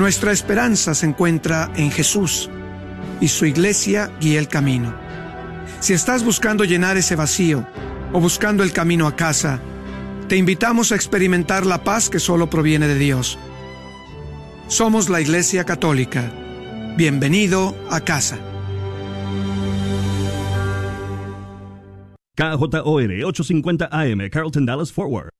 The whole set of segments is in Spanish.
Nuestra esperanza se encuentra en Jesús y su iglesia guía el camino. Si estás buscando llenar ese vacío o buscando el camino a casa, te invitamos a experimentar la paz que solo proviene de Dios. Somos la Iglesia Católica. Bienvenido a casa. KJOR 850 AM, Carlton Dallas Forward.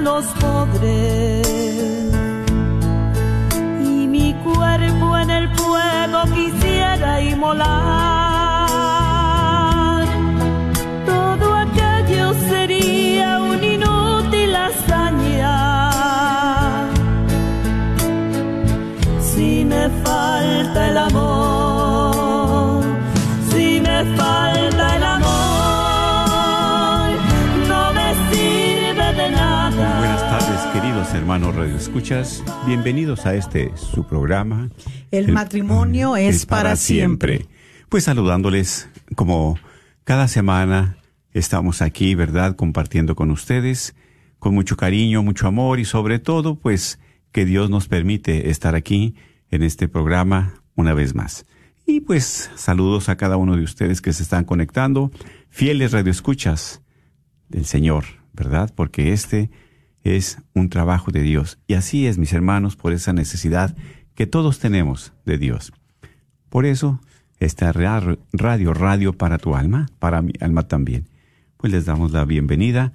los pobres. Y mi cuerpo en el fuego quisiera inmolar, hermanos Radio Escuchas. Bienvenidos a este su programa. El matrimonio es para siempre. Pues saludándoles como cada semana estamos aquí, ¿verdad? Compartiendo con ustedes con mucho cariño, mucho amor y sobre todo, pues que Dios nos permite estar aquí en este programa una vez más. Y pues saludos a cada uno de ustedes que se están conectando, fieles radioescuchas del Señor, ¿verdad? Porque este es un trabajo de Dios. Y así es, mis hermanos, por esa necesidad que todos tenemos de Dios. Por eso, esta ra- radio, radio para tu alma, para mi alma también. Pues les damos la bienvenida,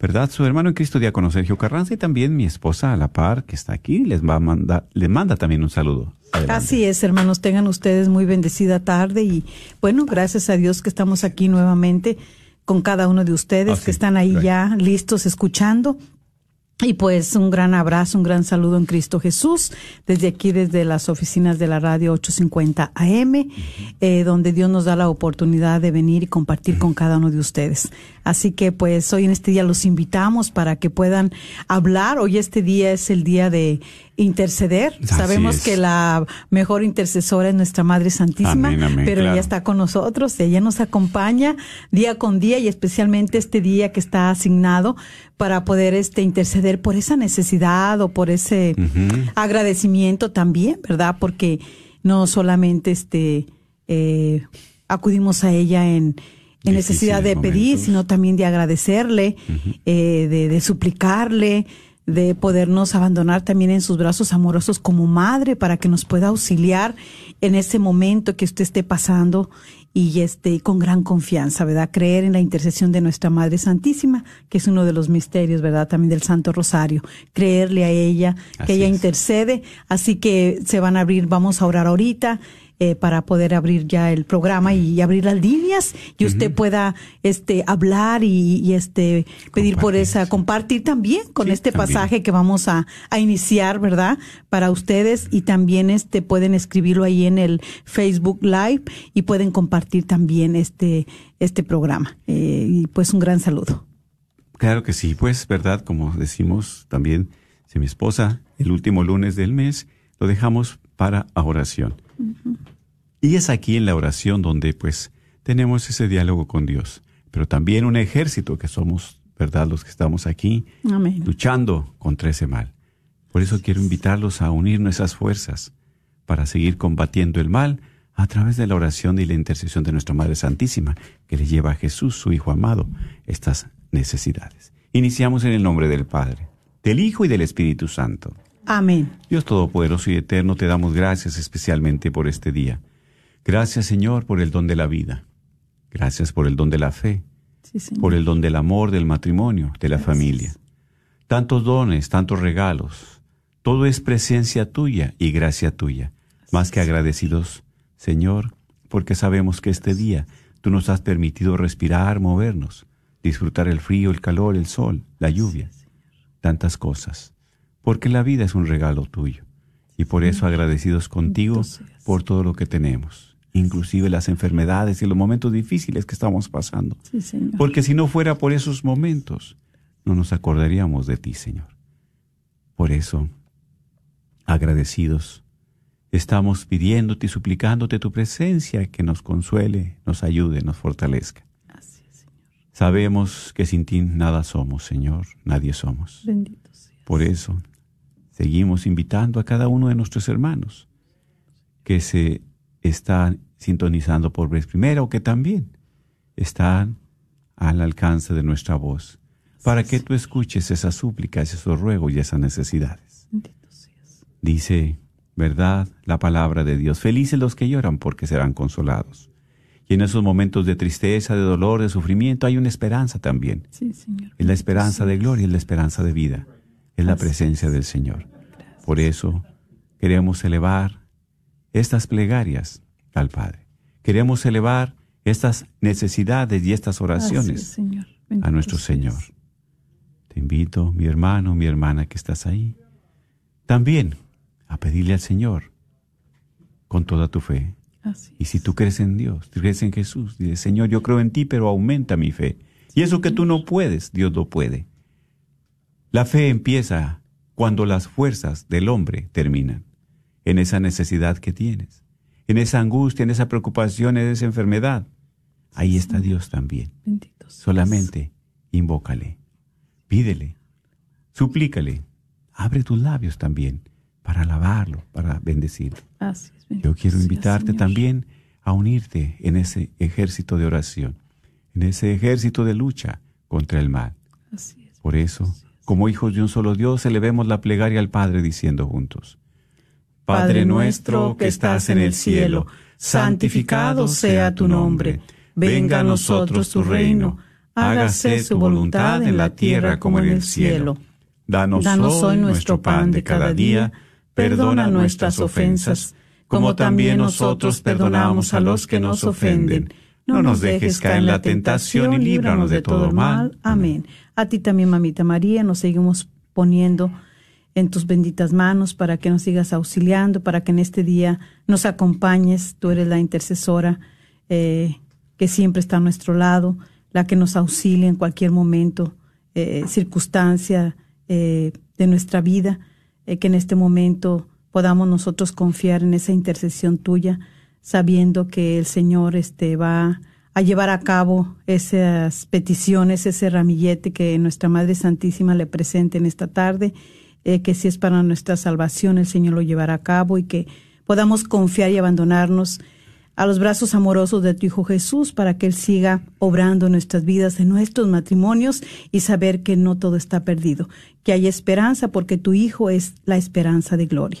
¿verdad? Su hermano en Cristo, diácono Sergio Carranza, y también mi esposa a la par, que está aquí, les va a mandar, le manda también un saludo. Adelante. Así es, hermanos, tengan ustedes muy bendecida tarde y bueno, gracias a Dios que estamos aquí nuevamente con cada uno de ustedes Ah, sí, que están ahí right. ya listos escuchando. Y pues un gran abrazo, un gran saludo en Cristo Jesús, desde aquí, desde las oficinas de la radio 850 AM, eh, donde Dios nos da la oportunidad de venir y compartir con cada uno de ustedes. Así que pues hoy en este día los invitamos para que puedan hablar. Hoy este día es el día de interceder. Así Sabemos es. que la mejor intercesora es nuestra Madre Santísima, Amén, amén, pero claro. ella está con nosotros, ella nos acompaña día con día y especialmente este día que está asignado para poder este interceder por esa necesidad o por ese agradecimiento también, ¿verdad? Porque no solamente este eh, acudimos a ella en, en necesidad de pedir, sino también de agradecerle, eh, de, de suplicarle, de podernos abandonar también en sus brazos amorosos como madre para que nos pueda auxiliar en ese momento que usted esté pasando y este con gran confianza, ¿verdad? Creer en la intercesión de nuestra Madre Santísima, que es uno de los misterios, ¿verdad? También del Santo Rosario. Creerle a ella, Así que ella es. intercede, así que se van a abrir, vamos a orar ahorita eh, para poder abrir ya el programa y, abrir las líneas y usted pueda este hablar y, y, este pedir por esa compartir también con Sí, este también. pasaje que vamos a, a iniciar verdad para ustedes y también este pueden escribirlo ahí en el Facebook Live y pueden compartir también este este programa Eh, y pues un gran saludo Claro que sí, pues, ¿verdad? Como decimos también, si mi esposa, el último lunes del mes, lo dejamos para oración. Y es aquí en la oración donde pues tenemos ese diálogo con Dios, pero también un ejército que somos, ¿verdad? Los que estamos aquí Amén. luchando contra ese mal. Por eso quiero invitarlos a unir nuestras fuerzas para seguir combatiendo el mal a través de la oración y la intercesión de nuestra Madre Santísima, que le lleva a Jesús, su Hijo amado, estas necesidades. Iniciamos en el nombre del Padre, del Hijo y del Espíritu Santo. Amén. Dios Todopoderoso y Eterno, te damos gracias especialmente por este día. Gracias, Señor, por el don de la vida. Gracias por el don de la fe, Sí, Señor. por el don del amor, del matrimonio, de la familia. Tantos dones, tantos regalos. Todo es presencia tuya y gracia tuya. Más que agradecidos, Señor, porque sabemos que este día tú nos has permitido respirar, movernos, disfrutar el frío, el calor, el sol, la lluvia, tantas cosas. Porque la vida es un regalo tuyo. Y por eso agradecidos contigo seas. por todo lo que tenemos, inclusive las enfermedades y los momentos difíciles que estamos pasando. Sí, Señor. Porque si no fuera por esos momentos, no nos acordaríamos de ti, Señor. Por eso, agradecidos, estamos pidiéndote y suplicándote tu presencia que nos consuele, nos ayude, nos fortalezca. Así es, Señor. Sabemos que sin ti nada somos, Señor, nadie somos. Bendito sea. Por eso, seguimos invitando a cada uno de nuestros hermanos que se están sintonizando por vez primera o que también están al alcance de nuestra voz, para que tú escuches esas súplicas, esos ruegos y esas necesidades. Dice, ¿verdad? La palabra de Dios. Felices los que lloran porque serán consolados. Y en esos momentos de tristeza, de dolor, de sufrimiento, hay una esperanza también. Sí, Señor. Es la esperanza de gloria, es la esperanza de vida, es la presencia del Señor. Por eso queremos elevar estas plegarias al Padre. Queremos elevar estas necesidades y estas es, oraciones a nuestro. Señor. Te invito, mi hermano, mi hermana que estás ahí, también a pedirle al Señor con toda tu fe. Así Y si tú crees en Dios, crees en Jesús, dices, Señor, yo creo en ti, pero aumenta mi fe. Y eso que tú no puedes, Dios lo puede. La fe empieza cuando las fuerzas del hombre terminan, en esa necesidad que tienes, en esa angustia, en esa preocupación, en esa enfermedad. Ahí está Dios también. Bendito. Solamente invócale, pídele, suplícale, abre tus labios también para alabarlo, para bendecirlo. Así es. Yo quiero invitarte Señor. también a unirte en ese ejército de oración, en ese ejército de lucha contra el mal. Así es. Por eso, como hijos de un solo Dios, elevemos la plegaria al Padre diciendo juntos, Padre nuestro que estás en el cielo, santificado sea tu nombre, venga a nosotros tu reino, hágase tu voluntad en la tierra como en el cielo. Danos, Danos hoy nuestro pan de cada día, perdona nuestras ofensas, como también nosotros perdonamos a los que nos ofenden. No nos dejes caer en la tentación y líbranos de todo mal. Amén. A ti también, mamita María, nos seguimos poniendo en tus benditas manos para que nos sigas auxiliando, para que en este día nos acompañes. Tú eres la intercesora eh, que siempre está a nuestro lado, la que nos auxilia en cualquier momento, eh, circunstancia eh, de nuestra vida, que en este momento podamos nosotros confiar en esa intercesión tuya, sabiendo que el Señor este, va a llevar a cabo esas peticiones, ese ramillete que nuestra Madre Santísima le presente en esta tarde, eh, que si es para nuestra salvación, el Señor lo llevará a cabo y que podamos confiar y abandonarnos a los brazos amorosos de tu Hijo Jesús para que Él siga obrando nuestras vidas, en nuestros matrimonios y saber que no todo está perdido, que hay esperanza porque tu Hijo es la esperanza de gloria.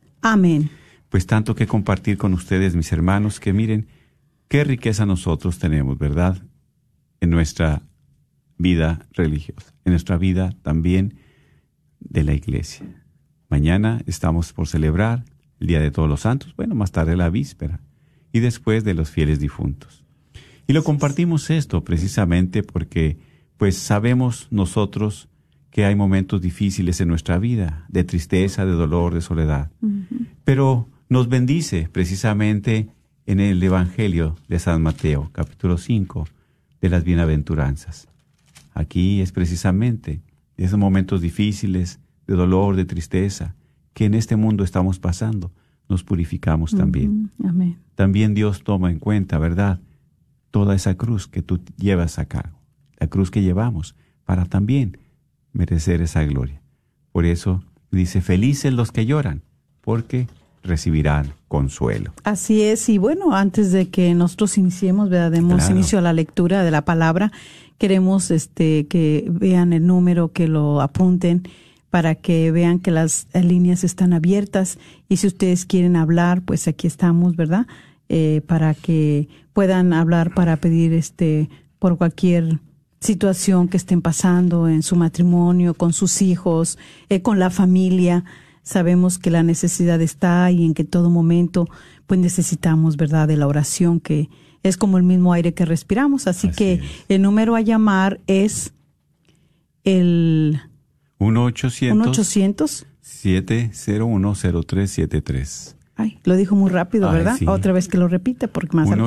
Amén. Pues tanto que compartir con ustedes, mis hermanos, que miren qué riqueza nosotros tenemos, ¿verdad? En nuestra vida religiosa, en nuestra vida también de la iglesia. Mañana estamos por celebrar el Día de Todos los Santos, bueno, más tarde la víspera, y después de los fieles difuntos. Y lo compartimos esto precisamente porque pues sabemos nosotros que hay momentos difíciles en nuestra vida, de tristeza, de dolor, de soledad. Pero nos bendice precisamente en el Evangelio de San Mateo, capítulo 5, de las bienaventuranzas. Aquí es precisamente esos momentos difíciles, de dolor, de tristeza, que en este mundo estamos pasando, nos purificamos también. Amén. También Dios toma en cuenta, ¿verdad? Toda esa cruz que tú llevas a cargo, la cruz que llevamos, para también merecer esa gloria. Por eso dice, felices los que lloran, porque recibirán consuelo. Así es, y bueno, antes de que nosotros iniciemos, ¿verdad? demos Claro. inicio a la lectura de la palabra, queremos este que vean el número, que lo apunten para que vean que las líneas están abiertas y si ustedes quieren hablar, pues aquí estamos, ¿verdad? Eh, para que puedan hablar para pedir este por cualquier situación que estén pasando en su matrimonio, con sus hijos, eh, con la familia. Sabemos que la necesidad está y en que todo momento pues necesitamos, ¿verdad?, de la oración que es como el mismo aire que respiramos. Así, Así que es. el número a llamar es el 1-800. 1-800. 7010373. Ay, lo dijo muy rápido, Ay, ¿verdad? sí. Otra vez que lo repite porque más al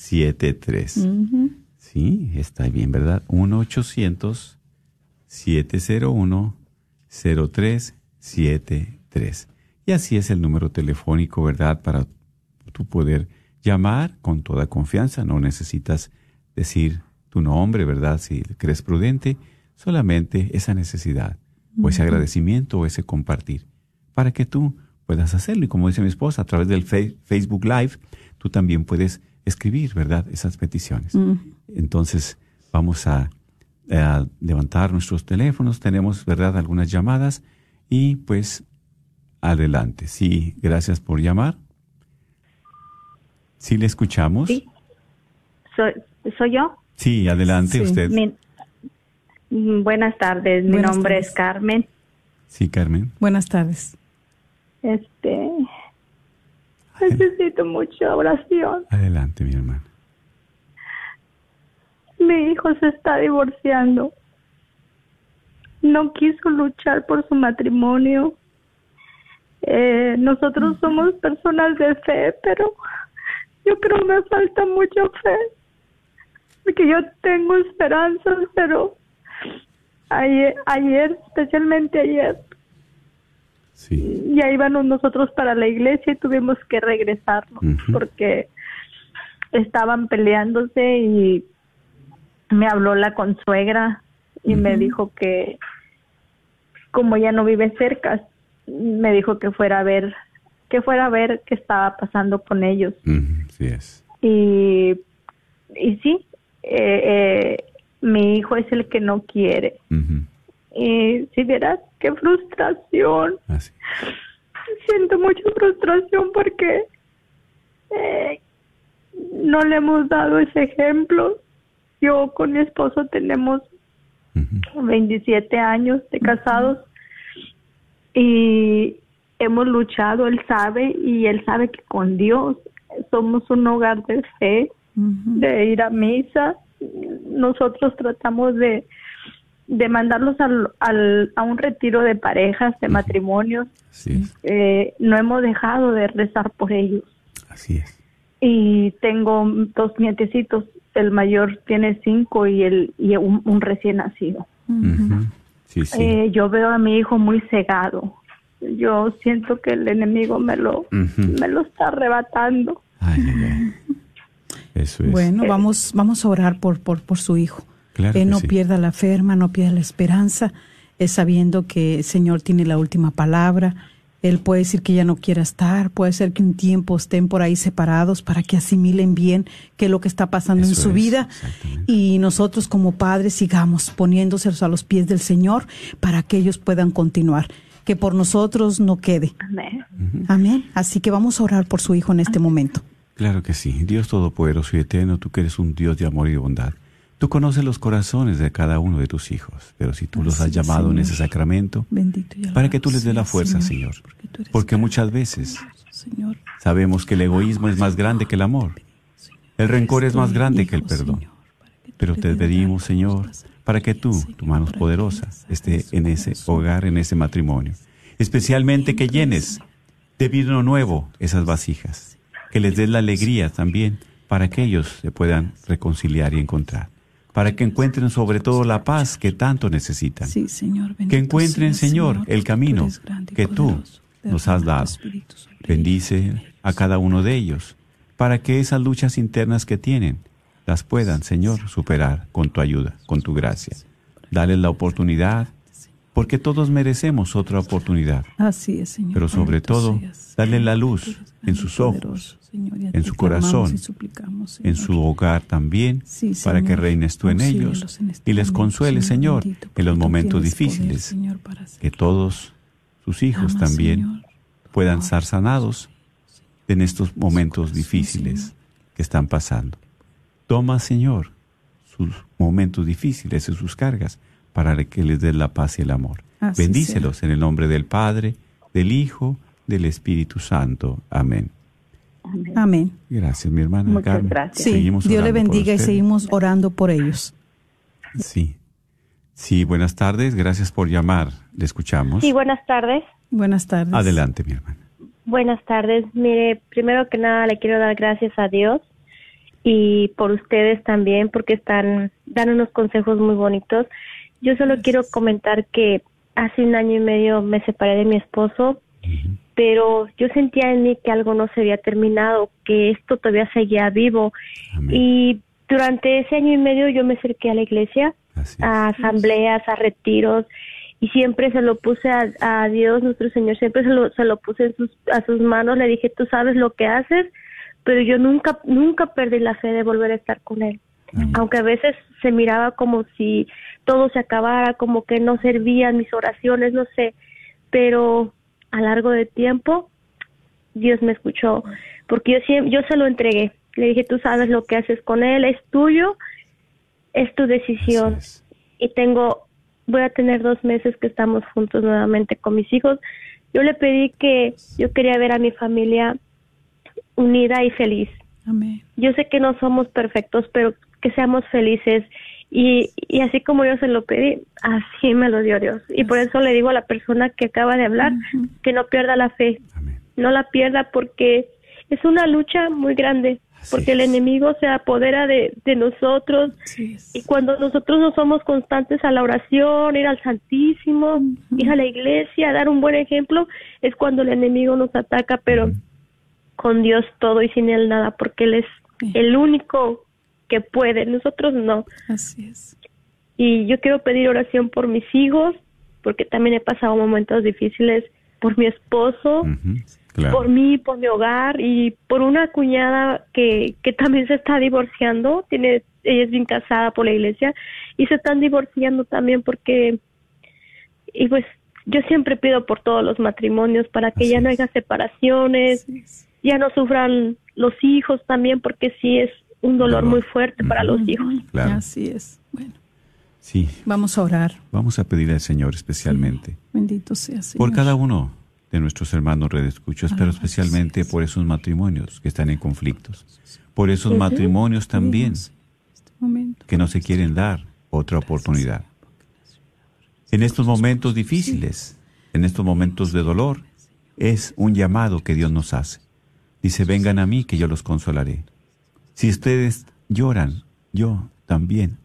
pasito. 1-800-701-0373. Ujú. Sí, está bien, ¿verdad? 1-800-701-0373. Y así es el número telefónico, ¿verdad? Para tú poder llamar con toda confianza. No necesitas decir tu nombre, ¿verdad? Si crees prudente, solamente esa necesidad o ese agradecimiento o ese compartir para que tú puedas hacerlo. Y como dice mi esposa, a través del Facebook Live, tú también puedes escribir, ¿verdad? Esas peticiones. Entonces, vamos a, a levantar nuestros teléfonos. Tenemos, ¿verdad? Algunas llamadas y pues adelante. Sí, gracias por llamar. Sí, le escuchamos. Sí. Soy, ¿Soy yo? Sí, adelante Sí. usted. Mi- mm, buenas tardes, mi Buenas nombre tardes. es Carmen. Sí, Carmen. Buenas tardes. Este, necesito mucha oración. Adelante, mi hermana. Mi hijo se está divorciando. No quiso luchar por su matrimonio. Eh, nosotros somos personas de fe, pero yo creo que me falta mucha fe. Porque yo tengo esperanzas, pero ayer, ayer especialmente ayer, Sí. ya íbamos nosotros para la iglesia y tuvimos que regresarnos Ujú. porque estaban peleándose y me habló la consuegra y me dijo que como ya no vive cerca me dijo que fuera a ver que fuera a ver qué estaba pasando con ellos Ujú, Sí es. y y sí eh, eh, mi hijo es el que no quiere y si vieras qué frustración Así. siento mucha frustración porque eh, no le hemos dado ese ejemplo. Yo con mi esposo tenemos Ujú, 27 años de casados y hemos luchado, él sabe y él sabe que con Dios somos un hogar de fe, de ir a misa. Nosotros tratamos de, de mandarlos al, al, a un retiro de parejas, de matrimonios. Así es. Eh, no hemos dejado de rezar por ellos. Así es. Y tengo dos nietecitos, el mayor tiene cinco y, el, y un, un recién nacido. Sí, sí. Eh, yo veo a mi hijo muy cegado. Yo siento que el enemigo me lo, me lo está arrebatando. Ay, ay, ay. Eso es. Bueno, vamos, vamos a orar por, por, por su hijo. Claro que que no sí. pierda la ferma, no pierda la esperanza, es sabiendo que el Señor tiene la última palabra. Él puede decir que ya no quiera estar, puede ser que un tiempo estén por ahí separados para que asimilen bien qué es lo que está pasando en su es, vida. Y nosotros como padres sigamos poniéndoselos a los pies del Señor para que ellos puedan continuar. Que por nosotros no quede. Amén. Amén. Así que vamos a orar por su hijo en este momento. Claro que sí. Dios Todopoderoso y Eterno, tú que eres un Dios de amor y de bondad. Tú conoces los corazones de cada uno de tus hijos, pero si tú los has llamado en ese sacramento, para que tú les des la fuerza, Señor. Porque, tú eres Porque grande, muchas veces Señor. sabemos que el egoísmo es más grande que el amor. El rencor es más grande que el perdón. Pero te pedimos, Señor, para que tú, tu mano poderosa, esté en ese hogar, en ese matrimonio. Especialmente que llenes de vino nuevo esas vasijas. Que les des la alegría también para que ellos se puedan reconciliar y encontrar. Para que encuentren sobre todo la paz que tanto necesitan. Sí, Señor, Que encuentren, Señor, el camino que tú nos has dado. Bendice a cada uno de ellos para que esas luchas internas que tienen las puedan, Señor, superar con tu ayuda, con tu gracia. Dale la oportunidad, porque todos merecemos otra oportunidad. Así es, Señor. Pero sobre todo, dale la luz en sus ojos, Señor, en su corazón, en su hogar también, Sí, para que reines tú en ellos en este y les consueles, Señor, bendito, en los momentos poder, difíciles, para que todos sus hijos Ama, también puedan estar sanados en estos momentos difíciles que están pasando. Toma, Señor, sus momentos difíciles y sus cargas para que les des la paz y el amor. Así Bendícelos en el nombre del Padre, del Hijo, del Espíritu Santo. Amén. Amén. Gracias, mi hermana Muchas Carmen. gracias. Sí, Seguimos Dios le bendiga y seguimos orando por ellos. Sí. Sí, buenas tardes. Gracias por llamar. Le escuchamos. Sí, buenas tardes. Buenas tardes. Adelante, mi hermana. Buenas tardes. Mire, primero que nada le quiero dar gracias a Dios y por ustedes también porque están dan unos consejos muy bonitos. Yo solo quiero comentar que hace un año y medio me separé de mi esposo, pero yo sentía en mí que algo no se había terminado, que esto todavía seguía vivo Amén. y durante ese año y medio yo me acerqué a la iglesia a asambleas, a retiros y siempre se lo puse a, a Dios, nuestro Señor, siempre se lo, se lo puse en sus, a sus manos, le dije, tú sabes lo que haces, pero yo nunca, nunca perdí la fe de volver a estar con Él. Amén. Aunque a veces se miraba como si todo se acabara, como que no servían mis oraciones, no sé, pero a largo de tiempo Dios me escuchó, porque yo, siem- yo se lo entregué. Le dije, tú sabes lo que haces con Él, es tuyo, es tu decisión es. y tengo, voy a tener dos meses que estamos juntos nuevamente con mis hijos. Yo le pedí que yo quería ver a mi familia unida y feliz. Amén. Yo sé que no somos perfectos, pero que seamos felices. Y, y así como yo se lo pedí, así me lo dio Dios. Y por eso le digo a la persona que acaba de hablar que no pierda la fe, Amén. no la pierda porque es una lucha muy grande, Así porque el enemigo se apodera de, de nosotros. Y cuando nosotros no somos constantes a la oración, ir al Santísimo, ir a la iglesia, dar un buen ejemplo, es cuando el enemigo nos ataca, pero con Dios todo y sin Él nada, porque Él es el único que puede, nosotros no. Así es. Y yo quiero pedir oración por mis hijos, porque también he pasado momentos difíciles, por mi esposo, Claro. por mí, por mi hogar y por una cuñada que, que también se está divorciando, tiene ella es bien casada por la iglesia y se están divorciando también porque y pues yo siempre pido por todos los matrimonios para que Así ya no haya separaciones, ya no sufran los hijos también porque sí es un dolor, muy fuerte para los hijos. Claro. Así es. Bueno, Sí, vamos a orar. vamos a pedirle al Señor especialmente Bendito sea, Señor. por cada uno de nuestros hermanos redescuchos, pero especialmente por esos matrimonios que están en conflictos, por esos matrimonios también este que no se quieren dar otra oportunidad. En estos momentos difíciles, en estos momentos de dolor, es un llamado que Dios nos hace. Dice, vengan a mí que yo los consolaré. Si ustedes lloran, yo también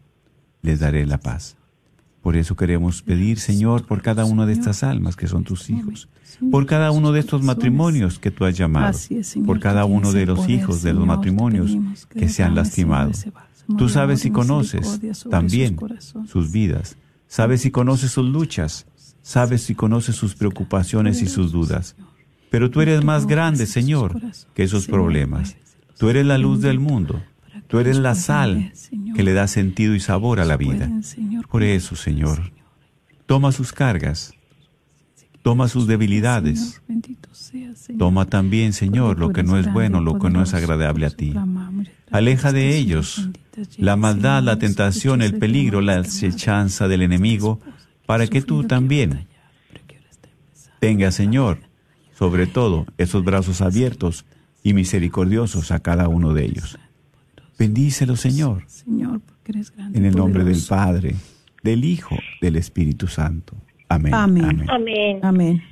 les daré la paz. Por eso queremos pedir, Señor, por cada una de estas almas que son tus hijos, por cada uno de estos matrimonios que tú has llamado, por cada uno de los hijos de los matrimonios que se han lastimado. Tú sabes y conoces también sus vidas, sabes y conoces sus luchas, sabes y conoces sus preocupaciones y sus dudas. Pero tú eres más grande, Señor, que esos problemas. Tú eres la luz del mundo. Tú eres la sal que le da sentido y sabor a la vida. Por eso, Señor, toma sus cargas, toma sus debilidades, toma también, Señor, lo que no es bueno, lo que no es agradable a ti. Aleja de ellos la maldad, la tentación, el peligro, la acechanza del enemigo, para que tú también tengas, Señor, sobre todo esos brazos abiertos y misericordiosos a cada uno de ellos. Bendícelo, Señor, Señor, porque eres grande. en el nombre del. Padre, del Hijo, del Espíritu Santo. Amén. Amén. Amén. Amén.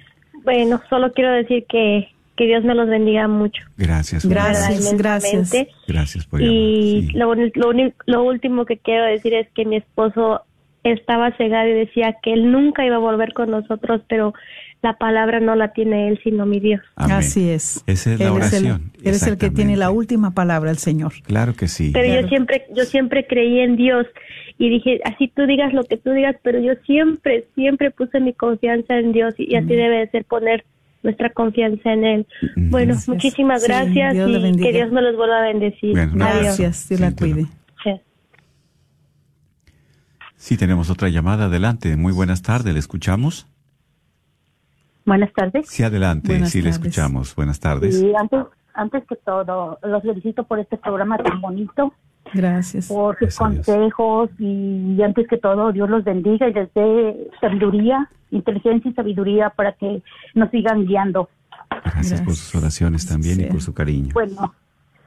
Bueno, solo quiero decir que, que Dios me los bendiga mucho. Gracias. Gracias, gracias. Gracias por Y. Sí. lo, lo, lo último que quiero decir es que mi esposo estaba cegado y decía que él nunca iba a volver con nosotros, pero la palabra no la tiene él, sino mi Dios. Amén. Así es. Esa es la el- oración. Él es el que tiene la última palabra, el Señor. Claro que sí. Pero Claro. yo siempre, yo siempre creí en Dios y dije, así tú digas lo que tú digas, pero yo siempre, siempre puse mi confianza en Dios y, y así debe de ser poner nuestra confianza en Él. Mm. Bueno, Gracias. muchísimas Sí, gracias Dios y que Dios me los vuelva a bendecir. Bueno. Gracias, Dios la Sí, cuide. Sí. Sí, tenemos otra llamada. Adelante. Muy buenas tardes. ¿Le escuchamos? Buenas tardes. Sí, adelante. Buenas sí, le tardes. escuchamos. Buenas tardes. Y antes, antes que todo, los felicito por este programa tan bonito, Gracias. por sus Gracias consejos y antes que todo, Dios los bendiga y les dé sabiduría, inteligencia y sabiduría para que nos sigan guiando. Gracias, por sus oraciones también y por su cariño. Bueno,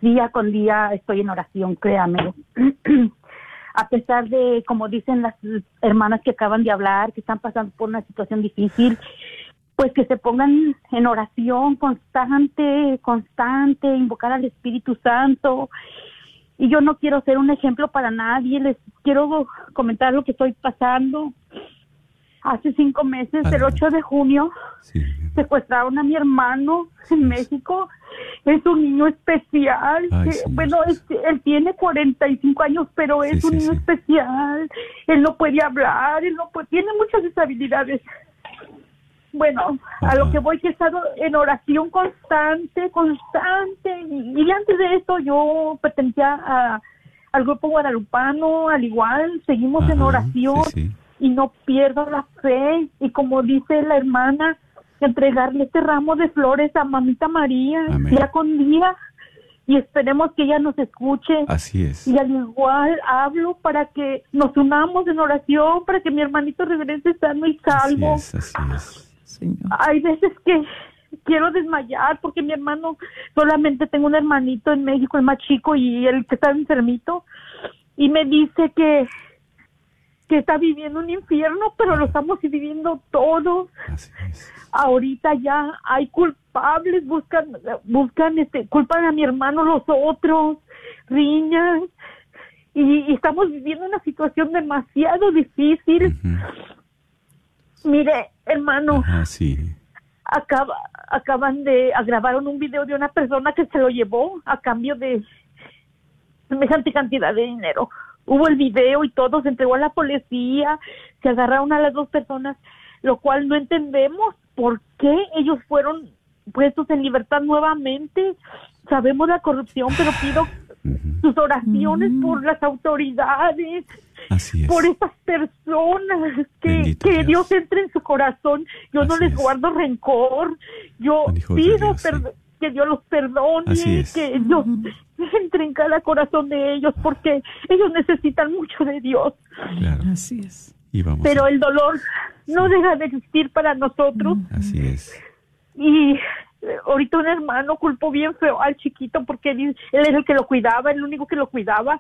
día con día estoy en oración, créame. A pesar de, como dicen las hermanas que acaban de hablar, que están pasando por una situación difícil, pues que se pongan en oración constante, constante, invocar al Espíritu Santo. Y yo no quiero ser un ejemplo para nadie, les quiero comentar lo que estoy pasando. Hace cinco meses, el Adelante. 8 de junio, Sí. secuestraron a mi hermano en México. Es un niño especial. Ay, bueno, es- él tiene 45 años, pero es un niño especial. Él no puede hablar, él no puede, tiene muchas deshabilidades. Bueno, a lo que voy que he estado en oración constante, constante. Y, y antes de esto yo pertenecía a- al grupo guadalupano, al igual, seguimos en oración sí, sí. y no pierdo la fe. Y como dice la hermana, entregarle este ramo de flores a mamita María Amén. día con día y esperemos que ella nos escuche. Así es. Y al igual hablo para que nos unamos en oración, para que mi hermanito regrese sano y Así salvo. es, así es. Señor. Hay veces que quiero desmayar porque mi hermano, solamente tengo un hermanito en México, el más chico y el que está enfermito, y me dice que que está viviendo un infierno, pero lo estamos viviendo todos. Así es. Ahorita ya hay culpables, buscan, buscan, este, culpan a mi hermano los otros, riñas, y, y estamos viviendo una situación demasiado difícil. Mire, hermano, Ajá, sí. acaba, acaban de grabaron un video de una persona que se lo llevó a cambio de semejante cantidad de dinero. Hubo el video y todo, se entregó a la policía, se agarraron a las dos personas, lo cual no entendemos por qué ellos fueron puestos en libertad nuevamente. Sabemos la corrupción, pero pido sus oraciones por las autoridades, Así es. por esas personas, que, que Dios. Dios. entre en su corazón. Yo no les es. guardo rencor. Yo pido Dios, sí. perd- que Dios los perdone, Así es. que Dios entre en cada corazón de ellos, porque ellos necesitan mucho de Dios. Claro. Así es. Y vamos. Pero a- el dolor no deja de existir para nosotros. Así es. Y eh, ahorita un hermano culpó bien feo al chiquito porque él, él era el que lo cuidaba, el único que lo cuidaba.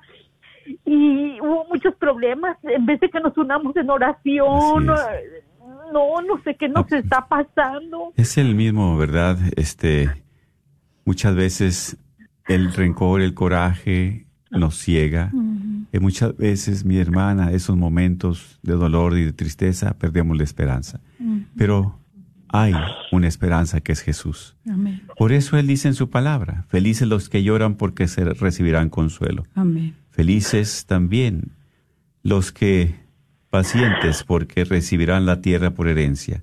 Y hubo muchos problemas. En vez de que nos unamos en oración, no, no sé qué nos Ah. está pasando. Es el mismo, ¿verdad? Este, muchas veces el rencor, el coraje nos ciega. Y muchas veces, mi hermana, esos momentos de dolor y de tristeza, perdemos la esperanza. Pero hay una esperanza que es Jesús. Amén. Por eso Él dice en su palabra, felices los que lloran porque se recibirán consuelo. Amén. Felices también los que pacientes porque recibirán la tierra por herencia.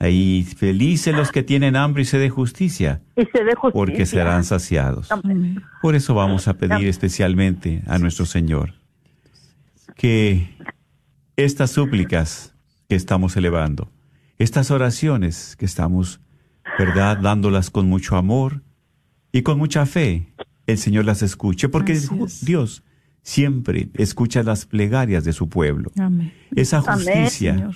Y felices los que tienen hambre y sed de justicia Y se porque serán saciados. Amén. Por eso vamos a pedir especialmente a nuestro Señor que estas súplicas que estamos elevando, estas oraciones que estamos, ¿verdad?, dándolas con mucho amor y con mucha fe, el Señor las escuche, porque. Dios siempre escucha las plegarias de su pueblo. Amén. Esa justicia, Señor.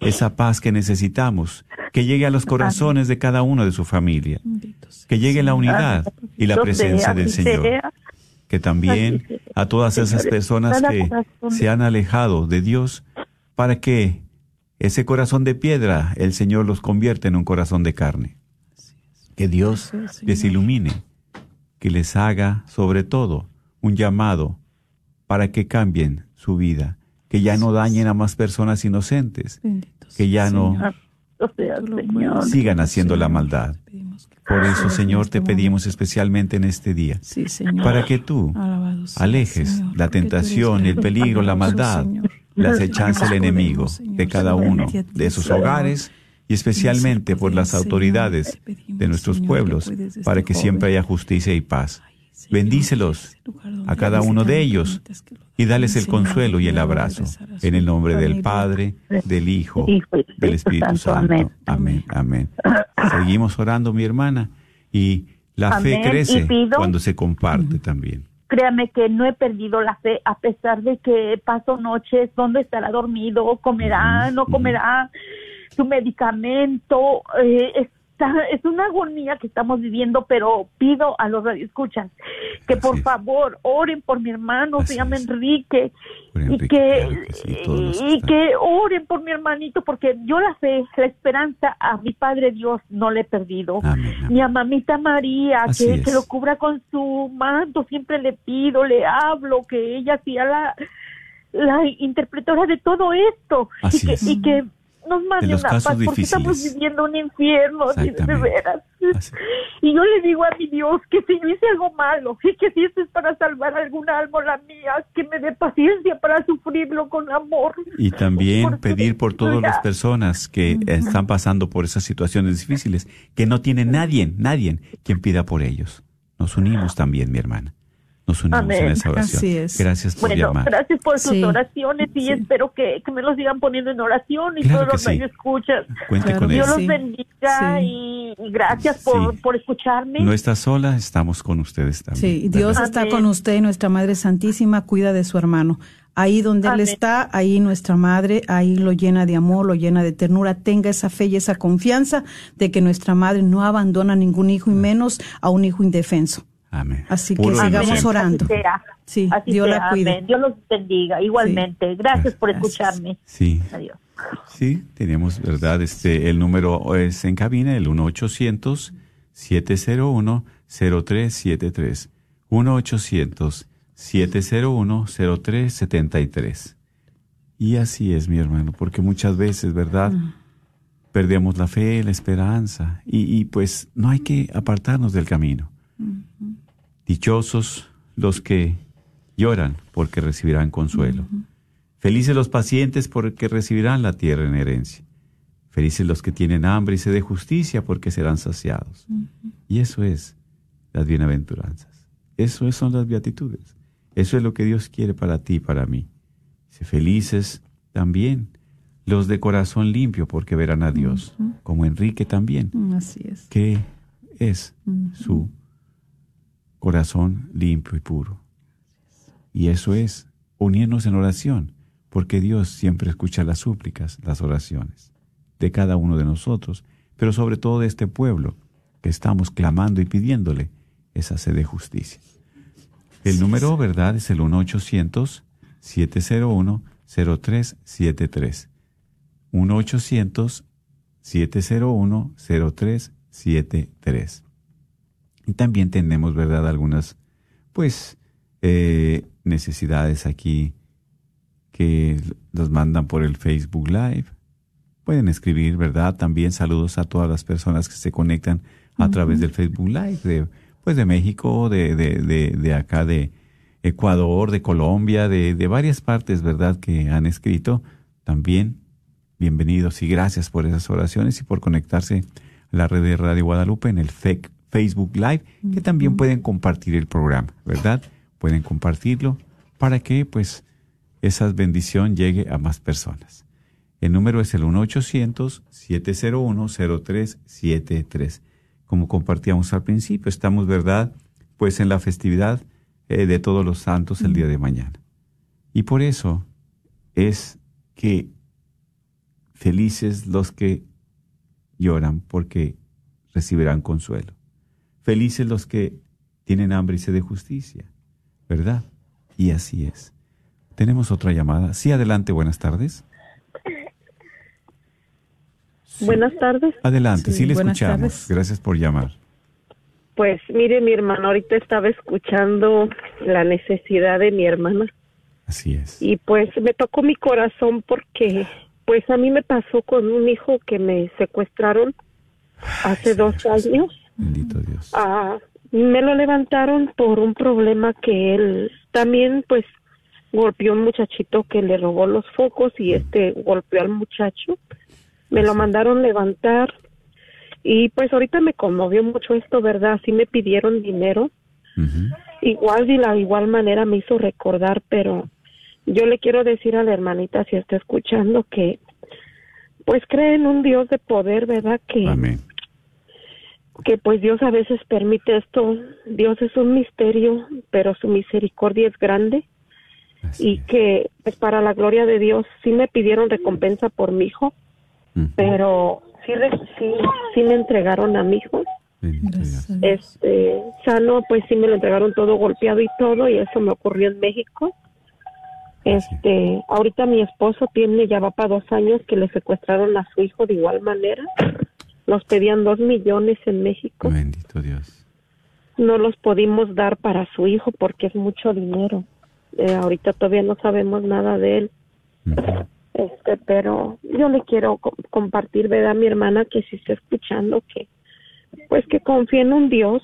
esa paz que necesitamos, que llegue a los corazones de cada uno de su familia, que llegue la unidad y la presencia del Señor. Que también a todas esas personas que se han alejado de Dios, para que ese corazón de piedra el Señor los convierta en un corazón de carne. Que Dios les ilumine, que les haga sobre todo un llamado para que cambien su vida, que ya no dañen a más personas inocentes, que ya no sigan haciendo la maldad. Por eso, Señor, te pedimos especialmente en este día, para que tú alejes la tentación, el peligro, la maldad, la acechanza del enemigo de cada uno de esos Señor. hogares y especialmente por las autoridades de nuestros pueblos, para que siempre haya justicia y paz. Bendícelos a cada uno de ellos y dales el consuelo y el abrazo. En el nombre del. Padre, del Hijo, Hijo y del Espíritu Santo. Amén. Amén, amén. Seguimos orando, mi hermana, y la fe crece cuando se comparte también. Créame que no he perdido la fe, a pesar de que paso noches, ¿dónde estará dormido? ¿Comerá? ¿No comerá? Su medicamento. Eh, está, es una agonía que estamos viviendo, pero pido a los radioescuchas que Así por es. favor oren por mi hermano, Así se llama es. Enrique. Y que, claro sí, y están. que oren por mi hermanito, porque yo la fe, la esperanza a mi Padre Dios no le he perdido. Amén, amén. Mi a mamita María, Así que, es. que lo cubra con su manto, siempre le pido, le hablo, que ella sea la, la interpretora de todo esto Así y, que, es. y que nos mande los una paz, porque estamos viviendo un infierno, de veras. Así. Y yo le digo a mi Dios que si yo hice algo malo y que si esto es para salvar alguna alma, la mía, que me dé paciencia para sufrirlo con amor. Y también Porque pedir por todas las personas que están pasando por esas situaciones difíciles, que no tienen nadie, nadie quien pida por ellos. Nos unimos también, mi hermana. Nos unimos Amén. en esa oración. Así es. Gracias por Bueno, llamar. gracias por sus Sí. oraciones y Sí. espero que, que me los sigan poniendo en oración y Claro todos los que sí. que escuchan. Cuente Claro con. Dios los bendiga Sí. y, y gracias por, Sí. por escucharme. No está sola, estamos con ustedes también. Sí, Dios está con usted y nuestra Madre Santísima cuida de su hermano. Ahí donde él está, ahí nuestra Madre, ahí lo llena de amor, lo llena de ternura. Tenga esa fe y esa confianza de que nuestra Madre no abandona a ningún hijo y menos a un hijo indefenso. Amén. Así que Puro sigamos inocente. orando. Así sea. Sí, Así Dios sea. la cuide. Amén. Dios los bendiga igualmente. Gracias por Gracias. escucharme. Sí, Adiós. sí, tenemos, ¿verdad? Este, el número es en cabina, el 1-800-701-0373. 1-800-701-0373. Y así es, mi hermano, porque muchas veces, ¿verdad? Perdemos la fe, la esperanza, y, y pues no hay que apartarnos del camino. Dichosos los que lloran porque recibirán consuelo. Felices los pacientes porque recibirán la tierra en herencia. Felices los que tienen hambre y sed de justicia porque serán saciados. Y eso es las bienaventuranzas. Eso es- son las beatitudes. Eso es lo que Dios quiere para ti y para mí. Dice, felices también los de corazón limpio porque verán a Dios, como Enrique también, Así es. que es su corazón limpio y puro. Y eso es unirnos en oración, porque Dios siempre escucha las súplicas, las oraciones de cada uno de nosotros, pero sobre todo de este pueblo que estamos clamando y pidiéndole esa sed de justicia. El número, ¿verdad? Es el 1-800-701-0373. 1-800-701-0373. Y también tenemos, ¿verdad? Algunas, pues, eh, necesidades aquí que los mandan por el Facebook Live. Pueden escribir, ¿verdad? También saludos a todas las personas que se conectan a través del Facebook Live, de, pues de México, de, de, de, de acá, de Ecuador, de Colombia, de, de varias partes, ¿verdad? Que han escrito. También bienvenidos y gracias por esas oraciones y por conectarse a la red de Radio Guadalupe en el Fe- Facebook Live, que también pueden compartir el programa, ¿verdad? Pueden compartirlo para que pues esa bendición llegue a más personas. El número es el 1-800-701-0373. Como compartíamos al principio, estamos, ¿verdad? Pues en la festividad eh, de todos los santos el día de mañana. Y por eso es que felices los que lloran porque recibirán consuelo. Felices los que tienen hambre y sed de justicia, ¿verdad? Y así es. Tenemos otra llamada. Sí, adelante, buenas tardes. Buenas tardes. Adelante, sí, Sí, le escuchamos. tardes. Gracias por llamar. Pues mire, mi hermana ahorita estaba escuchando la necesidad de mi hermana Así es. y pues me tocó mi corazón porque pues a mí me pasó con un hijo que me secuestraron hace dos años. Bendito Dios. Ah, me lo levantaron por un problema que él también pues golpeó a un muchachito que le robó los focos y este golpeó al muchacho. Me lo mandaron levantar y pues ahorita me conmovió mucho esto, ¿verdad? Sí me pidieron dinero. Igual de la igual manera me hizo recordar, pero yo le quiero decir a la hermanita si está escuchando que pues cree en un Dios de poder, ¿verdad? Que Amén. Que pues Dios a veces permite esto. Dios es un misterio, pero su misericordia es grande Así y es. que pues para la gloria de Dios sí me pidieron recompensa por mi hijo, pero sí sí, sí me entregaron a mi hijo. Gracias. Este, sano, pues sí me lo entregaron todo golpeado y todo y eso me ocurrió en México. Este, ahorita mi esposo tiene ya va para dos años que le secuestraron a su hijo de igual manera. Nos pedían dos millones en México. Bendito Dios. no los pudimos dar para su hijo porque es mucho dinero. Eh, ahorita todavía no sabemos nada de él. Este, pero yo le quiero co- compartir, ¿verdad? A mi hermana que si está escuchando que, pues que confíe en un Dios,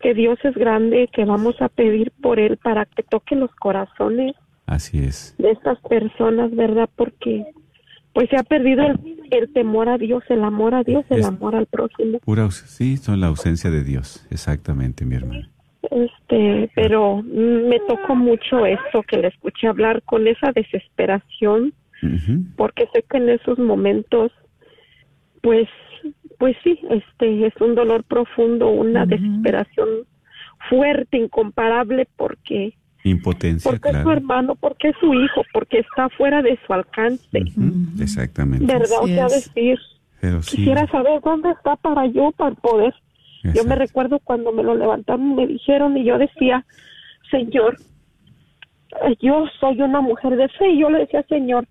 que Dios es grande, que vamos a pedir por él para que toque los corazones Así es. de estas personas, ¿verdad? Porque pues se ha perdido el, el temor a Dios, el amor a Dios, el Es- amor al prójimo. Pura, sí, son la ausencia de Dios. Exactamente, mi hermana. Este, pero me tocó mucho eso que le escuché hablar con esa desesperación, porque sé que en esos momentos, pues, pues sí, este, es un dolor profundo, una desesperación fuerte, incomparable, porque, Impotencia, porque es su hermano, porque es su hijo, porque está fuera de su alcance. Exactamente. ¿verdad? O sea, decir, Pero sí. quisiera saber dónde está para yo, para poder Yo me recuerdo cuando me lo levantaron, me dijeron y yo decía, Señor, eh, yo soy una mujer de fe y yo le decía, Señor,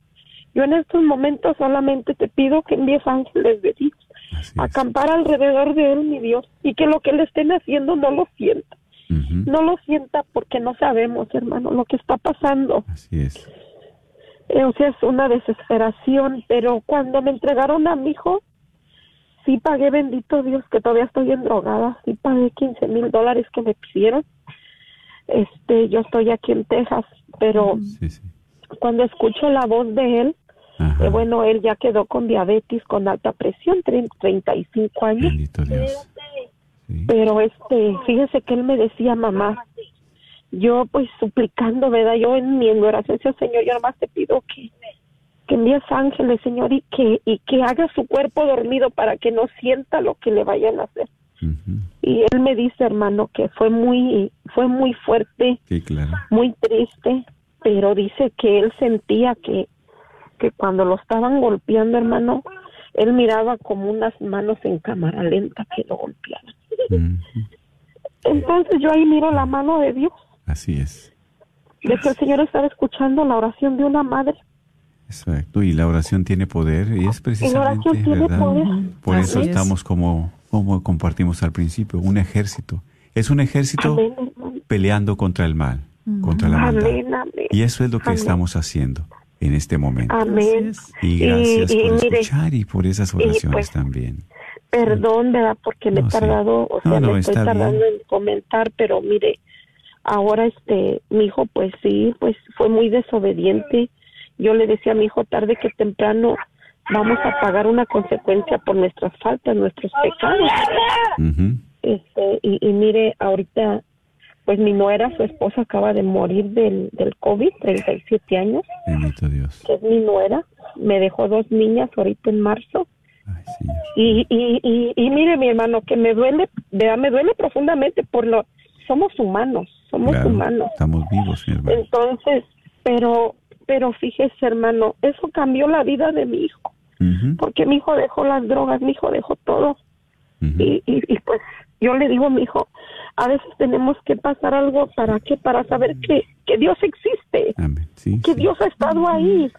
yo en estos momentos solamente te pido que envíes ángeles de Dios acampar alrededor de él, mi Dios, y que lo que le estén haciendo no lo sienta. No lo sienta porque no sabemos, hermano, lo que está pasando. Así es. Eh, o sea, es una desesperación, pero cuando me entregaron a mi hijo, sí pagué, bendito Dios, que todavía estoy en drogada, sí pagué 15 mil dólares que me pidieron. Este, yo estoy aquí en Texas, pero Sí, sí. cuando escucho la voz de él, eh, bueno, él ya quedó con diabetes, con alta presión, tre- 35 años, Bendito Dios. Sí. pero este, fíjese que él me decía, mamá, yo pues suplicando, ¿verdad? Yo en mi oración Señor, yo nomás te pido que, que envíes ángeles, Señor, y que, y que haga su cuerpo dormido para que no sienta lo que le vayan a hacer. Y él me dice, hermano, que fue muy, fue muy fuerte, Sí, claro. muy triste, pero dice que él sentía que, que cuando lo estaban golpeando, hermano, él miraba como unas manos en cámara lenta que lo golpeaban. Entonces yo ahí miro la mano de Dios, Así es. de que el Señor estaba escuchando la oración de una madre. Exacto. Y la oración tiene poder y es precisamente, oración tiene ¿verdad? poder. Por Así eso es. estamos como, como compartimos al principio, un ejército. Es un ejército Amén, peleando contra el mal, contra la maldad. Amén, amén. Y eso es lo que Amén. estamos haciendo en este momento. Amén. Y gracias Y- y por mire, escuchar y por esas oraciones pues, también. Perdón, ¿verdad? Porque me No, he sí. tardado, o No, sea, no, me estoy tardando bien. en comentar, pero mire, ahora este, mi hijo, pues sí, pues fue muy desobediente. Yo le decía a mi hijo, tarde que temprano vamos a pagar una consecuencia por nuestras faltas, nuestros pecados. Este, y, y mire, ahorita, pues mi nuera, su esposa, acaba de morir del, del COVID, 37 años, Bendito Dios. que es mi nuera. Me dejó dos niñas ahorita en marzo. Ay, Señor. Y, y, y, y mire, mi hermano, que me duele, ¿verdad? me duele profundamente por lo, somos humanos, somos Claro, humanos. Estamos vivos, mi hermano. Entonces, pero, pero fíjese, hermano, eso cambió la vida de mi hijo, porque mi hijo dejó las drogas, mi hijo dejó todo. Y, y, y pues yo le digo a mi hijo, a veces tenemos que pasar algo para que para saber que, que Dios existe, Amén. Sí, que sí. Dios ha estado ahí.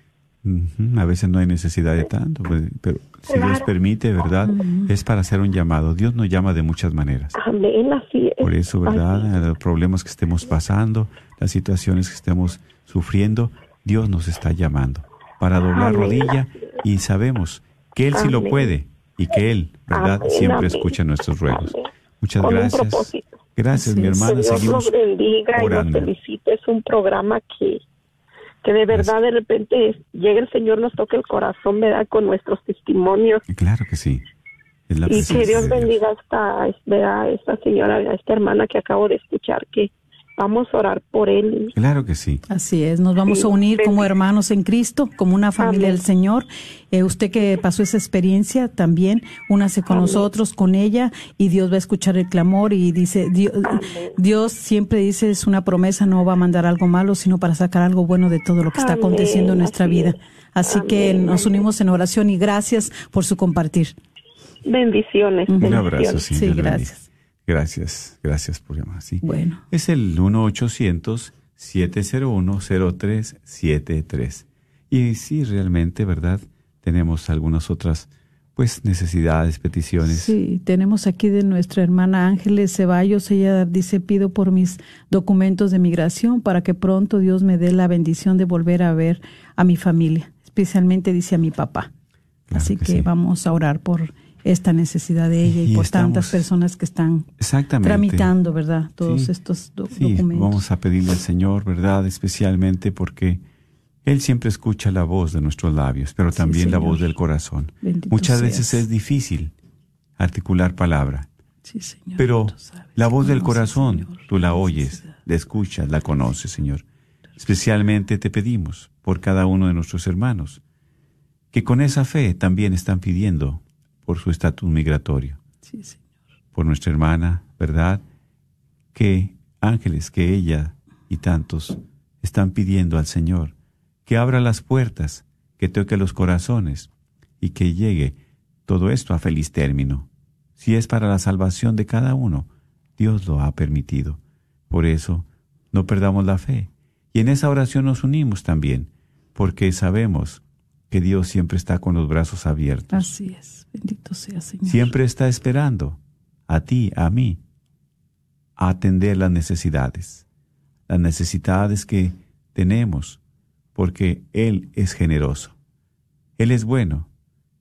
A veces no hay necesidad de tanto, pues, pero si Dios permite, ¿verdad? Es para hacer un llamado. Dios nos llama de muchas maneras. Amén, así es. Por eso, ¿verdad? Los problemas que estemos pasando, las situaciones que estemos sufriendo, Dios nos está llamando para doblar Amén. rodilla y sabemos que Él sí lo puede y que Él, ¿verdad? Siempre escucha nuestros ruegos. Muchas Con gracias. Gracias, mi Así hermana. Que Dios Seguimos los bendiga y orando. los felicite. Es un programa que, que de verdad de repente llega el Señor, nos toca el corazón, ¿verdad? Con nuestros testimonios. Claro que sí. Es la Y que Dios bendiga a esta, esta señora, a esta hermana que acabo de escuchar, que vamos a orar por él. Claro que sí. Así es, nos vamos Sí, a unir como hermanos en Cristo, como una familia Amén. del Señor. Eh, usted que pasó esa experiencia también, únase con Amén. nosotros, con ella, y Dios va a escuchar el clamor y dice, Dios, Dios siempre dice, es una promesa, no va a mandar algo malo, sino para sacar algo bueno de todo lo que está Amén, aconteciendo en nuestra así vida. es. Así que nos unimos en oración y gracias por su compartir. Bendiciones. Un bendiciones. abrazo, sí. Gracias. Gracias, gracias por llamar. Sí. Bueno. Es el 1-800-701-0373. Y sí, realmente, ¿verdad? Tenemos algunas otras, pues, necesidades, peticiones. Sí, tenemos aquí de nuestra hermana Ángeles Ceballos. Ella dice, pido por mis documentos de migración para que pronto Dios me dé la bendición de volver a ver a mi familia, especialmente dice a mi papá. Claro Así que que, sí. vamos a orar por esta necesidad de ella y, Y por estamos- tantas personas que están tramitando, ¿verdad? Todos Sí. estos do- Sí, documentos. vamos a pedirle al Señor, ¿verdad? Especialmente porque Él siempre escucha la voz de nuestros labios, pero Sí, también la voz del corazón. Bendito Muchas veces es difícil articular palabra, Sí, Señor, pero la voz del corazón, Señor, tú la oyes, la escuchas, la conoces, Señor. Especialmente te pedimos por cada uno de nuestros hermanos, que con esa fe también están pidiendo por su estatus migratorio Sí, Señor. por nuestra hermana, ¿verdad? Que ángeles, que ella y tantos están pidiendo al Señor que abra las puertas, que toque los corazones y que llegue todo esto a feliz término. Si es para la salvación de cada uno, Dios lo ha permitido. Por eso, no perdamos la fe. Y en esa oración nos unimos también, porque sabemos que Dios siempre está con los brazos abiertos Así es. Bendito sea, Señor. siempre está esperando a ti, a mí, a atender las necesidades, las necesidades que tenemos, porque Él es generoso, Él es bueno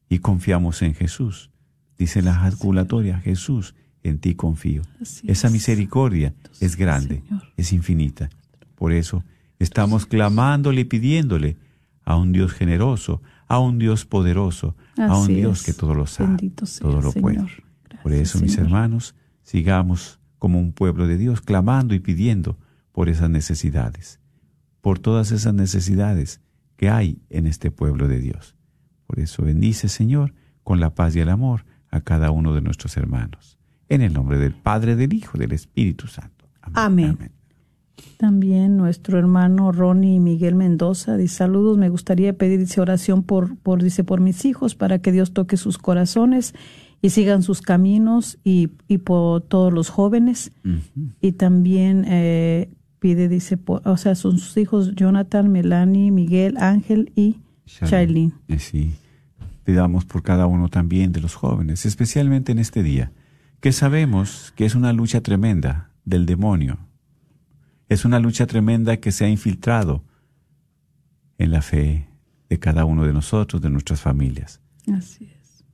y confiamos en Jesús. Dice la jaculatoria, Jesús, en ti confío. Así Esa es. misericordia es grande, Señor. es infinita. Por eso estamos clamándole y pidiéndole a un Dios generoso, a un Dios poderoso, a un Dios es. que todo lo sabe, Bendito sea, todo lo Señor. puede. Por eso, mis hermanos, sigamos como un pueblo de Dios, clamando y pidiendo por esas necesidades, por todas esas necesidades que hay en este pueblo de Dios. Por eso bendice, Señor, con la paz y el amor a cada uno de nuestros hermanos. En el nombre del Padre, del Hijo, del Espíritu Santo. Amén. También nuestro hermano Ronnie Miguel Mendoza dice saludos, me gustaría pedir dice, oración por, por, dice, por mis hijos para que Dios toque sus corazones y sigan sus caminos y, y por todos los jóvenes. Y también eh, pide, dice, por- o sea, son sus hijos Jonathan, Melanie, Miguel, Ángel y Shailene. Eh, Sí. Pidamos por cada uno también de los jóvenes, especialmente en este día, que sabemos que es una lucha tremenda del demonio. Es una lucha tremenda que se ha infiltrado en la fe de cada uno de nosotros, de nuestras familias. Así es.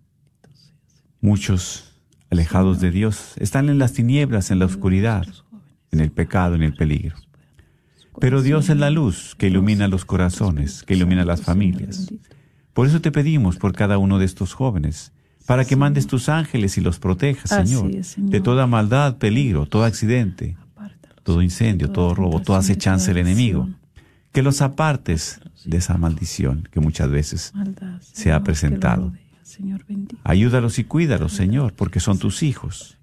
Muchos alejados de Dios están en las tinieblas, en la oscuridad, en el pecado, en el peligro. Pero Dios es la luz que ilumina los corazones, que ilumina las familias. Por eso te pedimos por cada uno de estos jóvenes, para que mandes tus ángeles y los protejas, Señor. de toda maldad, peligro, todo accidente, todo incendio, todo robo, toda acechanza del enemigo. Que los apartes de esa maldición que muchas veces se ha presentado. Ayúdalos y cuídalos, Señor, porque son tus hijos.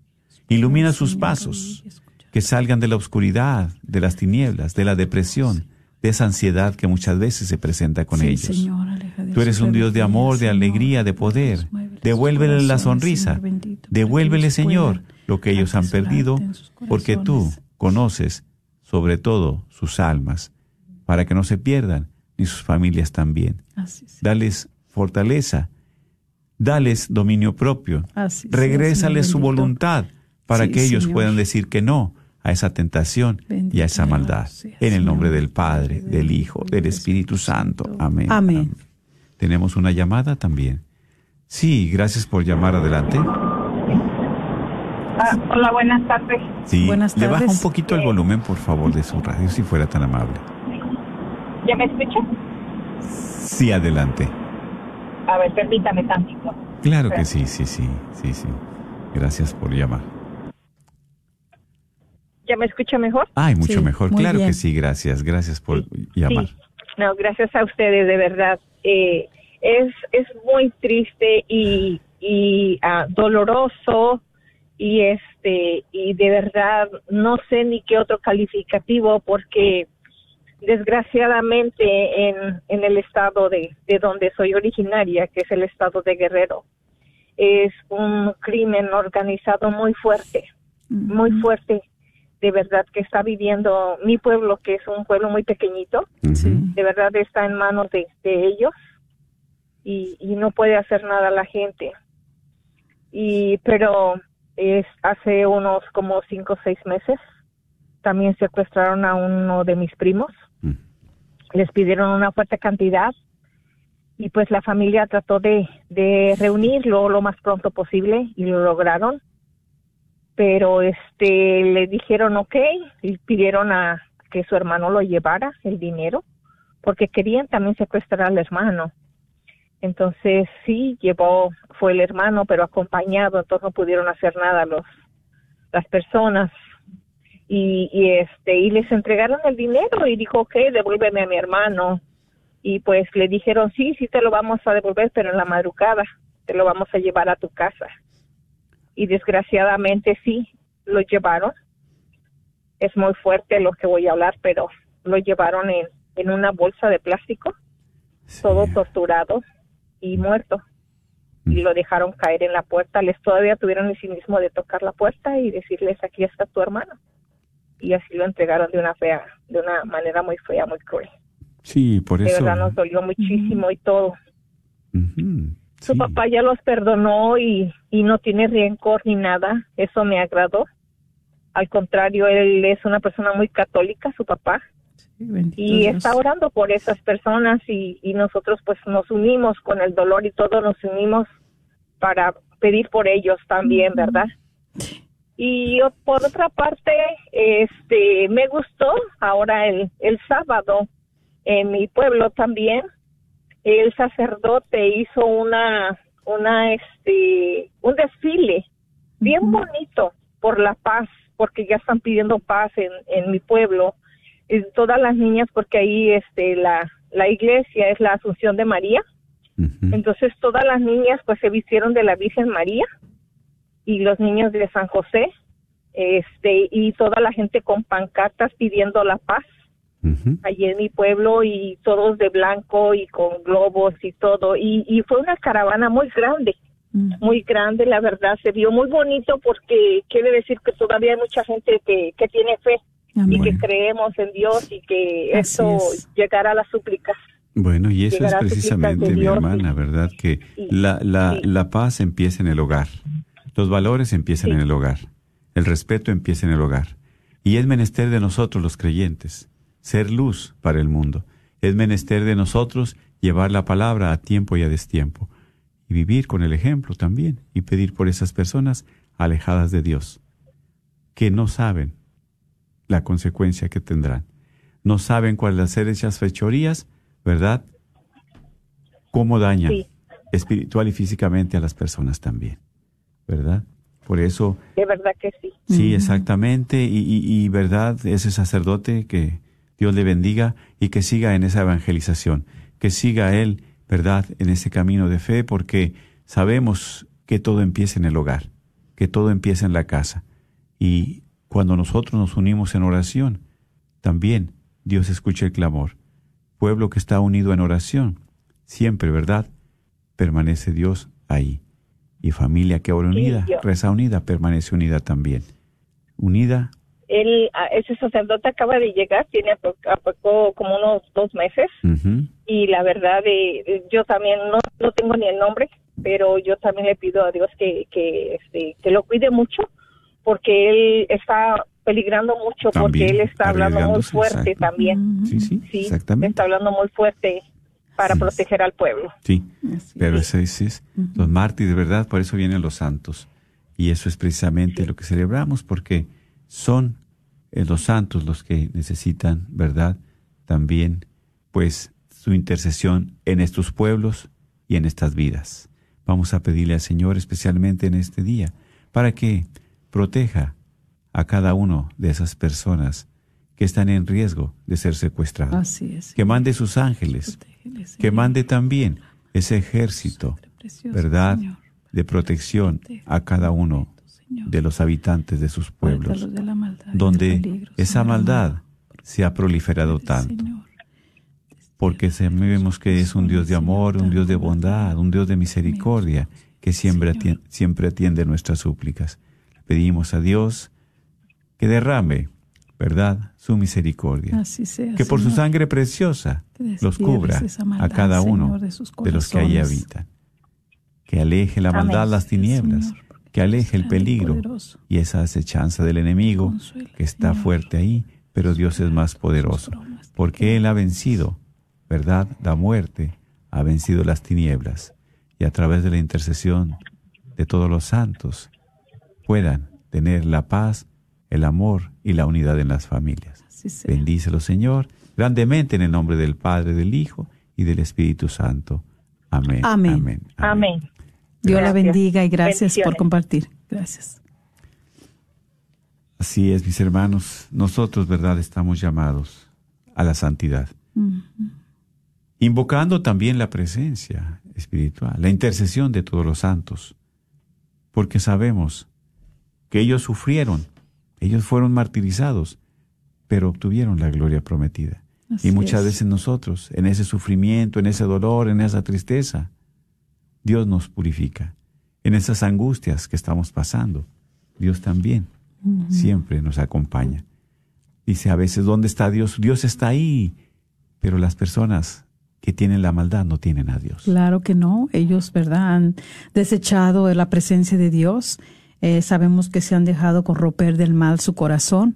Ilumina sus pasos, que salgan de la oscuridad, de las tinieblas, de la depresión, de esa ansiedad que muchas veces se presenta con Sí, ellos. Señor, Tú eres un Dios de amor, de alegría, de poder. Devuélvele la sonrisa. Devuélvele, Señor, lo que ellos han perdido, porque tú. Conoces sobre todo sus almas, para que no se pierdan, ni sus familias también. Así. Dales fortaleza, dales dominio propio, Así regrésales su voluntad para Sí, que ellos Señor. puedan decir que no a esa tentación y a esa maldad. sea, En el nombre del Padre, del Hijo, del Espíritu Santo. Amén. Amén. Tenemos una llamada también. Sí, gracias por llamar adelante. Ah, hola, buenas tardes. Sí, Buenas le baja un poquito el volumen, por favor, de su radio, si fuera tan amable. ¿Ya me escucha? Sí, adelante. A ver, permítame tantito. Claro que sí, sí, sí, sí, sí. Gracias por llamar. ¿Ya me escucha mejor? Ay, mucho Sí, mejor. Claro bien. que sí, gracias. Gracias por llamar. Sí. No, gracias a ustedes, de verdad. Eh, es, es muy triste y, y ah, doloroso y este y de verdad no sé ni qué otro calificativo porque desgraciadamente en, en el estado de, de donde soy originaria, que es el estado de Guerrero, es un crimen organizado muy fuerte, muy fuerte, de verdad que está viviendo mi pueblo, que es un pueblo muy pequeñito, Sí. de verdad está en manos de, de ellos y, y no puede hacer nada la gente. Y pero es hace unos como cinco o seis meses también secuestraron a uno de mis primos. Mm. Les pidieron una fuerte cantidad y pues la familia trató de, de reunirlo lo más pronto posible y lo lograron. Pero este le dijeron ok y pidieron a que su hermano lo llevara el dinero porque querían también secuestrar al hermano. Entonces sí llevó fue el hermano pero acompañado entonces no pudieron hacer nada los las personas. Y, y este y les entregaron el dinero y dijo ok devuélveme a mi hermano y pues le dijeron sí sí te lo vamos a devolver pero en la madrugada te lo vamos a llevar a tu casa y desgraciadamente sí lo llevaron. Es muy fuerte lo que voy a hablar pero lo llevaron en, en una bolsa de plástico Sí. todo torturado y muerto y lo dejaron caer en la puerta les todavía tuvieron el cinismo de tocar la puerta y decirles aquí está tu hermano y así lo entregaron de una fea de una manera muy fea muy cruel Sí, por de eso. verdad nos dolió muchísimo y todo su sí. papá ya los perdonó y, y no tiene rencor ni nada. Eso me agradó. Al contrario, él es una persona muy católica, su papá, Sí, y Dios. está orando por esas personas y, y nosotros pues nos unimos con el dolor y todo, nos unimos para pedir por ellos también, ¿verdad? Y por otra parte, este, me gustó ahora el, el sábado en mi pueblo también, el sacerdote hizo una, una, este, un desfile bien bonito por la paz, porque ya están pidiendo paz en, en mi pueblo. Y todas las niñas, porque ahí, este, la, la iglesia es la Asunción de María. Entonces todas las niñas pues se vistieron de la Virgen María y los niños de San José, este, y toda la gente con pancartas pidiendo la paz allí en mi pueblo y todos de blanco y con globos y todo. Y, y fue una caravana muy grande, Mm. muy grande, la verdad. Se vio muy bonito porque quiere decir que todavía hay mucha gente que, que tiene fe y Amén. que creemos en Dios y que Así esto es. llegará a las súplicas. Bueno, y eso es Llegará precisamente, mi Dios, hermana. ¿verdad? Que Sí, la, la, sí. la paz empieza en el hogar. Los valores empiezan Sí. en el hogar. El respeto empieza en el hogar. Y es menester de nosotros los creyentes ser luz para el mundo. Es menester de nosotros llevar la palabra a tiempo y a destiempo. Y vivir con el ejemplo también. Y pedir por esas personas alejadas de Dios. Que no saben la consecuencia que tendrán. No saben cuáles hacer esas fechorías, ¿verdad? Cómo dañan Sí. espiritual y físicamente a las personas también, ¿verdad? Por eso, De verdad que sí. sí, exactamente, y, y, y, verdad, ese sacerdote que Dios le bendiga y que siga en esa evangelización, que siga él, ¿verdad?, en ese camino de fe, porque sabemos que todo empieza en el hogar, que todo empieza en la casa. Y Cuando nosotros nos unimos en oración, también Dios escucha el clamor. Pueblo que está unido en oración, siempre, ¿verdad? Permanece Dios ahí. Y familia que ora unida, reza unida, permanece unida también. Unida, Él, ese sacerdote acaba de llegar, tiene a po- a poco como unos dos meses y la verdad eh, yo también no, no tengo ni el nombre, pero yo también le pido a Dios que, que, este, que lo cuide mucho porque él está peligrando mucho porque él está hablando muy fuerte exacto. también. sí, sí, Sí, exactamente. está hablando muy fuerte para proteger al pueblo. Sí, pero eso es, es los mártires, ¿verdad? Por eso vienen los santos. Y eso es precisamente lo que celebramos, porque son eh, los santos los que necesitan, ¿verdad? También, pues, su intercesión en estos pueblos y en estas vidas. Vamos a pedirle al Señor, especialmente en este día, para que proteja a cada uno de esas personas que están en riesgo de ser secuestrados. Así es. Que mande sus ángeles, que mande también ese ejército, ¿verdad?, de protección a cada uno de los habitantes de sus pueblos, de maldad donde peligro, esa Señor maldad se ha proliferado tanto. Porque sabemos que es un Dios de amor, un Dios de bondad, un Dios de misericordia, que siempre atien- siempre atiende nuestras súplicas. Pedimos a Dios que derrame, ¿verdad?, su misericordia. Así sea, que por su sangre preciosa los cubra a cada uno Señor, de los que allí habitan. Que aleje la Amén. maldad, las tinieblas, que aleje el peligro y esa acechanza del enemigo que está fuerte ahí, pero Dios es más poderoso, porque Él ha vencido, ¿verdad?, la muerte, ha vencido las tinieblas, y a través de la intercesión de todos los santos puedan tener la paz, el amor y la unidad en las familias. Bendícelo, Señor, grandemente en el nombre del Padre, del Hijo y del Espíritu Santo. Amén. Amén. Amén. Dios la bendiga y gracias por compartir. Gracias. Así es, mis hermanos, nosotros, ¿verdad?, estamos llamados a la santidad, invocando también la presencia espiritual, la intercesión de todos los santos, porque sabemos que ellos sufrieron, ellos fueron martirizados, pero obtuvieron la gloria prometida. Así y muchas es. veces nosotros, en ese sufrimiento, en ese dolor, en esa tristeza, Dios nos purifica. En esas angustias que estamos pasando, Dios también siempre nos acompaña. Dice a veces, ¿dónde está Dios? Dios está ahí, pero las personas que tienen la maldad no tienen a Dios. Claro que no. Ellos, ¿verdad? Han desechado la presencia de Dios. Eh, sabemos que se han dejado corromper del mal su corazón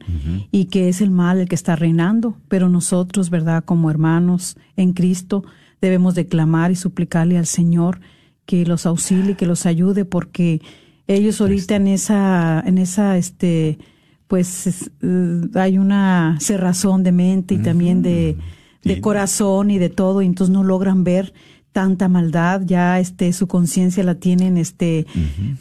y que es el mal el que está reinando. Pero nosotros, ¿verdad? Como hermanos en Cristo, debemos de clamar y suplicarle al Señor que los auxilie, que los ayude, porque ellos ahorita en esa, en esa, este, pues es- eh, hay una cerrazón de mente y también de, de corazón y de todo, y entonces no logran ver tanta maldad, ya este su conciencia la tienen este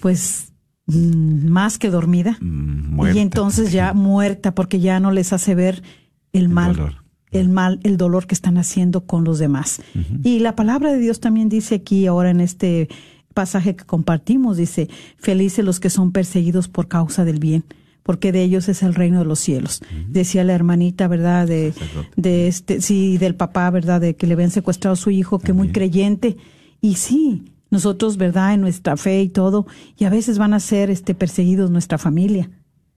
pues más que dormida muerta. y entonces ya muerta porque ya no les hace ver el mal dolor. el mal el dolor que están haciendo con los demás y la palabra de Dios también dice aquí ahora en este pasaje que compartimos dice felices los que son perseguidos por causa del bien porque de ellos es el reino de los cielos. Decía la hermanita, ¿verdad? De, de este, sí, del papá, ¿verdad? De que le habían secuestrado a su hijo, que muy creyente. Y sí, nosotros, ¿verdad? En nuestra fe y todo, y a veces van a ser este, perseguidos nuestra familia.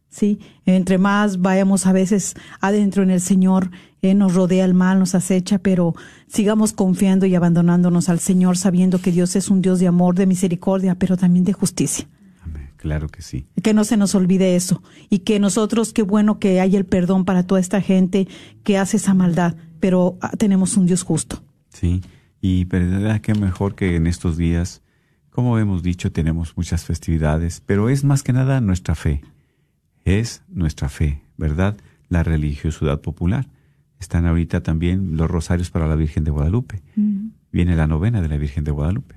Sí, entre más vayamos a veces adentro en el Señor, eh, nos rodea el mal, nos acecha, pero sigamos confiando y abandonándonos al Señor, sabiendo que Dios es un Dios de amor, de misericordia, pero también de justicia. Claro que sí. Que no se nos olvide eso. Y que nosotros, qué bueno que hay el perdón para toda esta gente que hace esa maldad, pero ah, tenemos un Dios justo. Sí, y verdad que mejor que en estos días, como hemos dicho, tenemos muchas festividades, pero es más que nada nuestra fe. Es nuestra fe, ¿verdad? La religiosidad popular. Están ahorita también los rosarios para la Virgen de Guadalupe. Viene la novena de la Virgen de Guadalupe.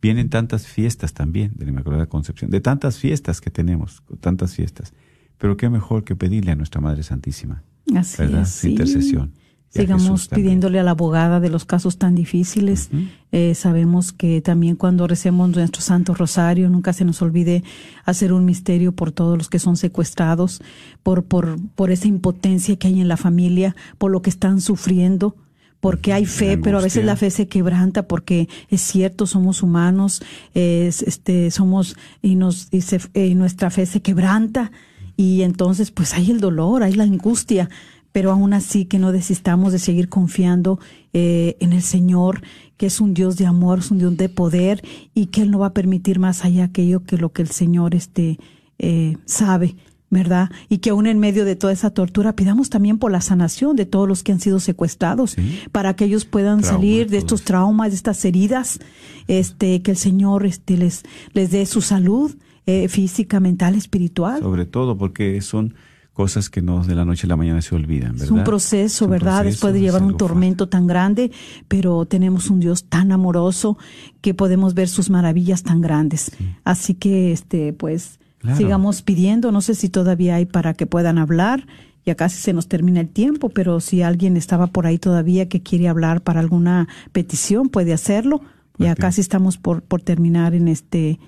Vienen tantas fiestas también de la Inmaculada Concepción, de tantas fiestas que tenemos, tantas fiestas. Pero qué mejor que pedirle a nuestra Madre Santísima, Así ¿verdad? es, Su sí. intercesión. Y Sigamos pidiéndole a la abogada de los casos tan difíciles. Eh, sabemos que también cuando recemos nuestro Santo Rosario, nunca se nos olvide hacer un misterio por todos los que son secuestrados, por, por, por esa impotencia que hay en la familia, por lo que están sufriendo. Porque hay fe, pero a veces la fe se quebranta porque es cierto, somos humanos, es, este, somos y nos y se- eh, nuestra fe se quebranta y entonces pues hay el dolor, hay la angustia, pero aún así que no desistamos de seguir confiando eh, en el Señor, que es un Dios de amor, es un Dios de poder y que Él no va a permitir más allá aquello que lo que el Señor este, eh, sabe. ¿Verdad? Y que aún en medio de toda esa tortura pidamos también por la sanación de todos los que han sido secuestrados, para que ellos puedan Trauma, salir de estos traumas, de estas heridas, este, que el Señor este, les, les dé su salud eh, física, mental, espiritual. Sobre todo porque son cosas que no de la noche a la mañana se olvidan, ¿verdad? Es un proceso, Es un ¿verdad? proceso, Después de llevar un fuerte. tormento tan grande, pero tenemos un Dios tan amoroso que podemos ver sus maravillas tan grandes. Así que, este, pues, Claro. sigamos pidiendo. No sé si todavía hay para que puedan hablar. Ya casi se nos termina el tiempo, pero si alguien estaba por ahí todavía que quiere hablar para alguna petición, puede hacerlo. Ya casi estamos por, por terminar en este,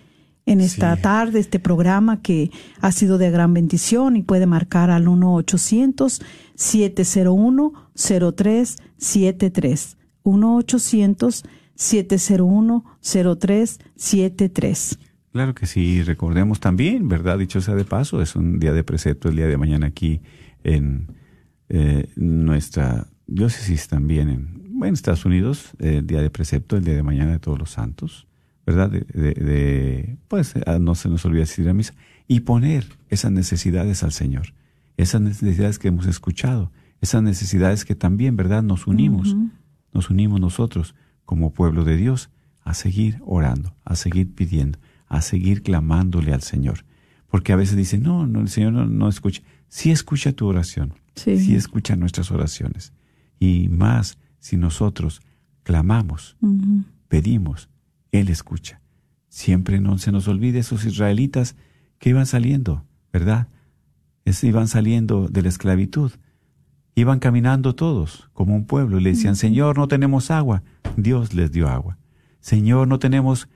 en esta tarde, este programa que ha sido de gran bendición y puede marcar al 1-800-701-0373. 1-800-701-0373. Claro que sí, recordemos también, ¿verdad? Dicho sea de paso, es un día de precepto el día de mañana aquí en eh, nuestra diócesis también, en, Estados Unidos, eh, el día de precepto, el día de mañana de todos los santos, ¿verdad? De, de- de, pues no se nos olvide asistir a misa y poner esas necesidades al Señor, esas necesidades que hemos escuchado, esas necesidades que también, ¿verdad? Nos unimos, nos unimos nosotros como pueblo de Dios a seguir orando, a seguir pidiendo, a seguir clamándole al Señor. Porque a veces dicen, no, no, el Señor no, no escucha. Sí escucha tu oración, Sí. escucha nuestras oraciones. Y más si nosotros clamamos, pedimos, Él escucha. Siempre no se nos olvide esos israelitas que iban saliendo, ¿verdad? Es- iban saliendo de la esclavitud. Iban caminando todos como un pueblo y le decían, Señor, no tenemos agua. Dios les dio agua. Señor, no tenemos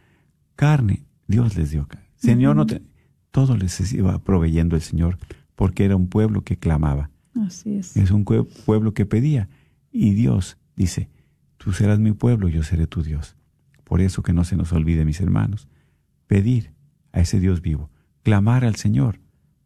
carne. Dios les dio carne. Señor, no te... Todo les iba proveyendo el Señor porque era un pueblo que clamaba. Así es. Es un pueblo que pedía. Y Dios dice, tú serás mi pueblo, yo seré tu Dios. Por eso que no se nos olvide, mis hermanos, pedir a ese Dios vivo, clamar al Señor,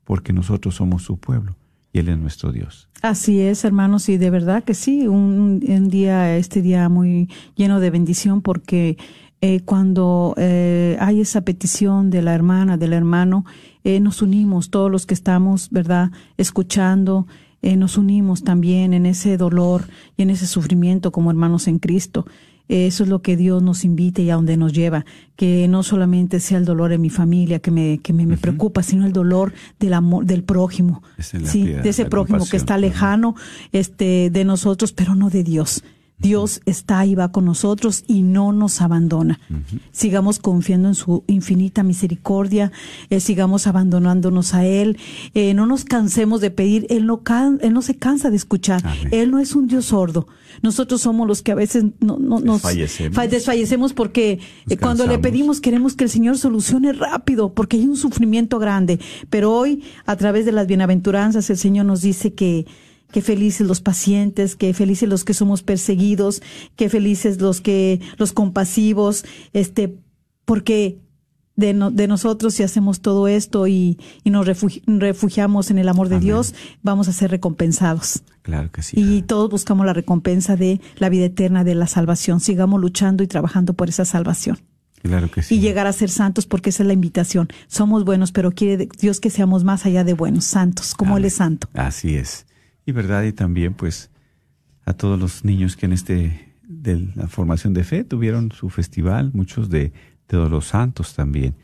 porque nosotros somos su pueblo y Él es nuestro Dios. Así es, hermanos, y de verdad que sí, un, día, este día muy lleno de bendición, porque eh, cuando eh, hay esa petición de la hermana, del hermano, eh, nos unimos, todos los que estamos, ¿verdad?, escuchando, nos unimos también en ese dolor y en ese sufrimiento como hermanos en Cristo. Eso es lo que Dios nos invita y a donde nos lleva, que no solamente sea el dolor en mi familia que me, que me, me preocupa, sino el dolor del amor, del prójimo, es sí, piedad, de ese prójimo que está lejano este, de nosotros, pero no de Dios. Dios está y va con nosotros y no nos abandona. Sigamos confiando en su infinita misericordia, eh, sigamos abandonándonos a Él, eh, no nos cansemos de pedir, Él no, can- él no se cansa de escuchar, Él no es un Dios sordo. Nosotros somos los que a veces no, no- nos Desfallecemos. fa- desfallecemos porque eh, cuando le pedimos queremos que el Señor solucione rápido, porque hay un sufrimiento grande. Pero hoy, a través de las bienaventuranzas, el Señor nos dice que, que felices los pacientes, que felices los que somos perseguidos, que felices los que, los compasivos, este, porque de, no- de nosotros si hacemos todo esto y, y nos refugi- refugiamos en el amor de Dios, vamos a ser recompensados. Claro que sí. Y todos buscamos la recompensa de la vida eterna, de la salvación. Sigamos luchando y trabajando por esa salvación. Claro que sí. Y llegar a ser santos porque esa es la invitación. Somos buenos, pero quiere Dios que seamos más allá de buenos, santos, como Él es santo. Así es. Y verdad, y también pues a todos los niños que en este de la formación de fe tuvieron su festival, muchos de, de todos los santos también.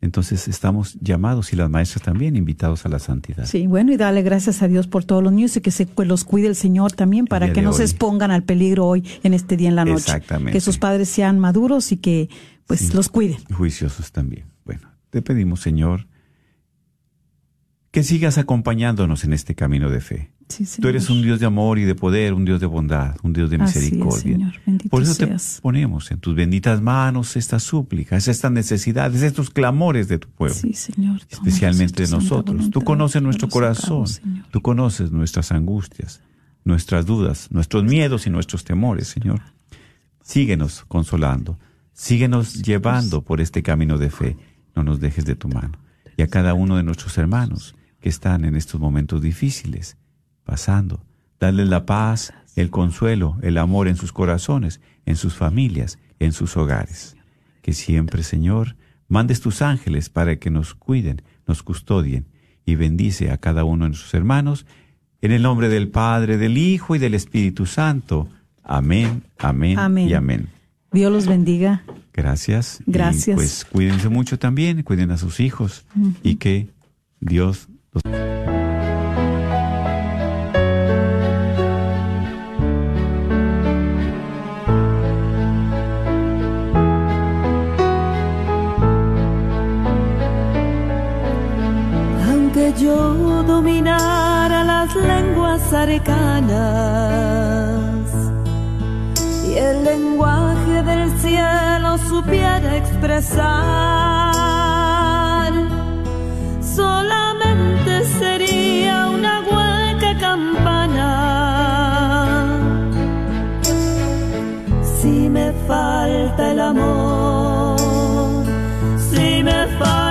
Entonces estamos llamados y las maestras también invitados a la santidad. Sí, bueno, y dale gracias a Dios por todos los niños y que se los cuide el Señor también para que no se expongan al peligro hoy en este día en la noche. Exactamente. Que sus padres sean maduros y que pues los cuiden. Juiciosos también. Bueno, te pedimos, Señor, que sigas acompañándonos en este camino de fe. Sí, Tú eres un Dios de amor y de poder, un Dios de bondad, un Dios de Así es, misericordia. Señor. Bendito Por eso seas. te ponemos en tus benditas manos estas súplicas, estas necesidades, estos clamores de tu pueblo. Sí, Señor. especialmente de nosotros. Tú conoces nuestro corazón, Señor. tú conoces nuestras angustias, nuestras dudas, nuestros miedos y nuestros temores, Señor. Síguenos consolando, síguenos llevando por este camino de fe, no nos dejes de tu mano. Y a cada uno de nuestros hermanos que están en estos momentos difíciles, pasando, darles la paz, el consuelo, el amor en sus corazones, en sus familias, en sus hogares. Que siempre, Señor, mandes tus ángeles para que nos cuiden, nos custodien y bendice a cada uno de nuestros hermanos. En el nombre del Padre, del Hijo y del Espíritu Santo. Amén, amén, Amén. y amén. Dios los bendiga. Gracias. Y, Gracias. pues cuídense mucho también, cuiden a sus hijos y que Dios los yo dominara las lenguas arcanas y el lenguaje del cielo supiera expresar, solamente sería una hueca campana. Si me falta el amor, si me falta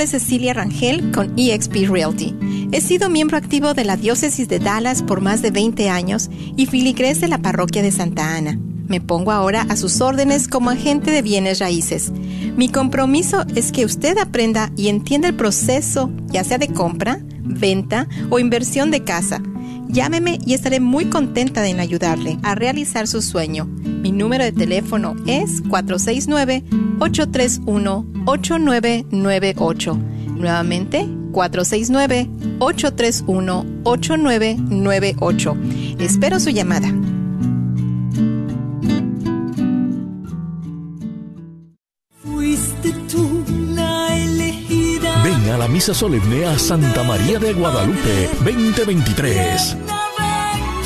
es Cecilia Rangel con eXp Realty. He sido miembro activo de la Diócesis de Dallas por más de 20 años y filigrés de la Parroquia de Santa Ana. Me pongo ahora a sus órdenes como agente de bienes raíces. Mi compromiso es que usted aprenda y entienda el proceso, ya sea de compra, venta o inversión de casa. Llámeme y estaré muy contenta en ayudarle a realizar su sueño. Mi número de teléfono es 469-831-8998. Nuevamente, 469-831-8998. Espero su llamada. Fuiste tú la elegida. Ven a la misa solemne a Santa María de Guadalupe 2023.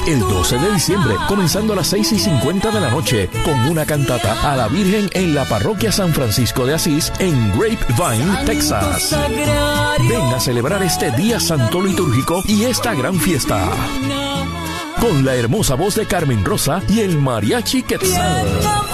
El 12 de diciembre, comenzando a las 6 y 50 de la noche, con una cantata a la Virgen en la parroquia San Francisco de Asís, en Grapevine, Texas. Ven a celebrar este día santo litúrgico y esta gran fiesta. Con la hermosa voz de Carmen Rosa y el mariachi Quetzal.